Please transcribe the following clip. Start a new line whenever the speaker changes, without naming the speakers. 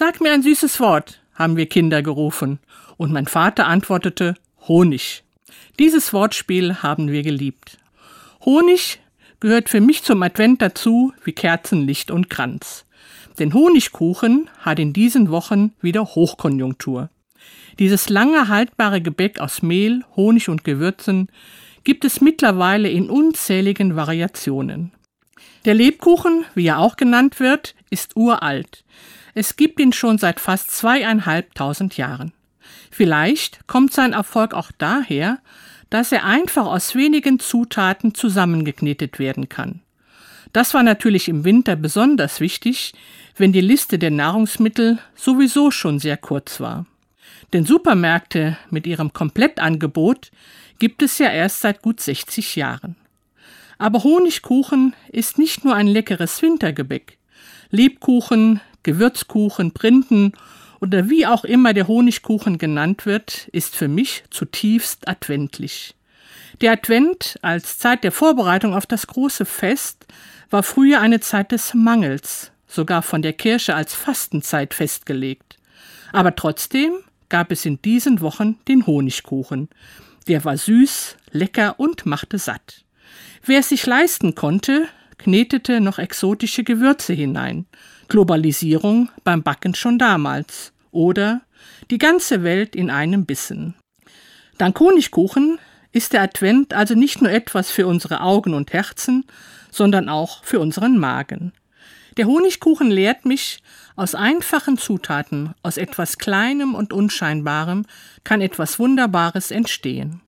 Sag mir ein süßes Wort, haben wir Kinder gerufen, und mein Vater antwortete Honig. Dieses Wortspiel haben wir geliebt. Honig gehört für mich zum Advent dazu wie Kerzenlicht und Kranz. Denn Honigkuchen hat in diesen Wochen wieder Hochkonjunktur. Dieses lange haltbare Gebäck aus Mehl, Honig und Gewürzen gibt es mittlerweile in unzähligen Variationen. Der Lebkuchen, wie er auch genannt wird, ist uralt. Es gibt ihn schon seit fast zweieinhalbtausend Jahren. Vielleicht kommt sein Erfolg auch daher, dass er einfach aus wenigen Zutaten zusammengeknetet werden kann. Das war natürlich im Winter besonders wichtig, wenn die Liste der Nahrungsmittel sowieso schon sehr kurz war. Denn Supermärkte mit ihrem Komplettangebot gibt es ja erst seit gut 60 Jahren. Aber Honigkuchen ist nicht nur ein leckeres Wintergebäck. Lebkuchen, Gewürzkuchen, Printen oder wie auch immer der Honigkuchen genannt wird, ist für mich zutiefst adventlich. Der Advent als Zeit der Vorbereitung auf das große Fest war früher eine Zeit des Mangels, sogar von der Kirche als Fastenzeit festgelegt. Aber trotzdem gab es in diesen Wochen den Honigkuchen. Der war süß, lecker und machte satt. Wer es sich leisten konnte, knetete noch exotische Gewürze hinein. Globalisierung beim Backen schon damals. Oder die ganze Welt in einem Bissen. Dank Honigkuchen ist der Advent also nicht nur etwas für unsere Augen und Herzen, sondern auch für unseren Magen. Der Honigkuchen lehrt mich, aus einfachen Zutaten, aus etwas Kleinem und Unscheinbarem kann etwas Wunderbares entstehen.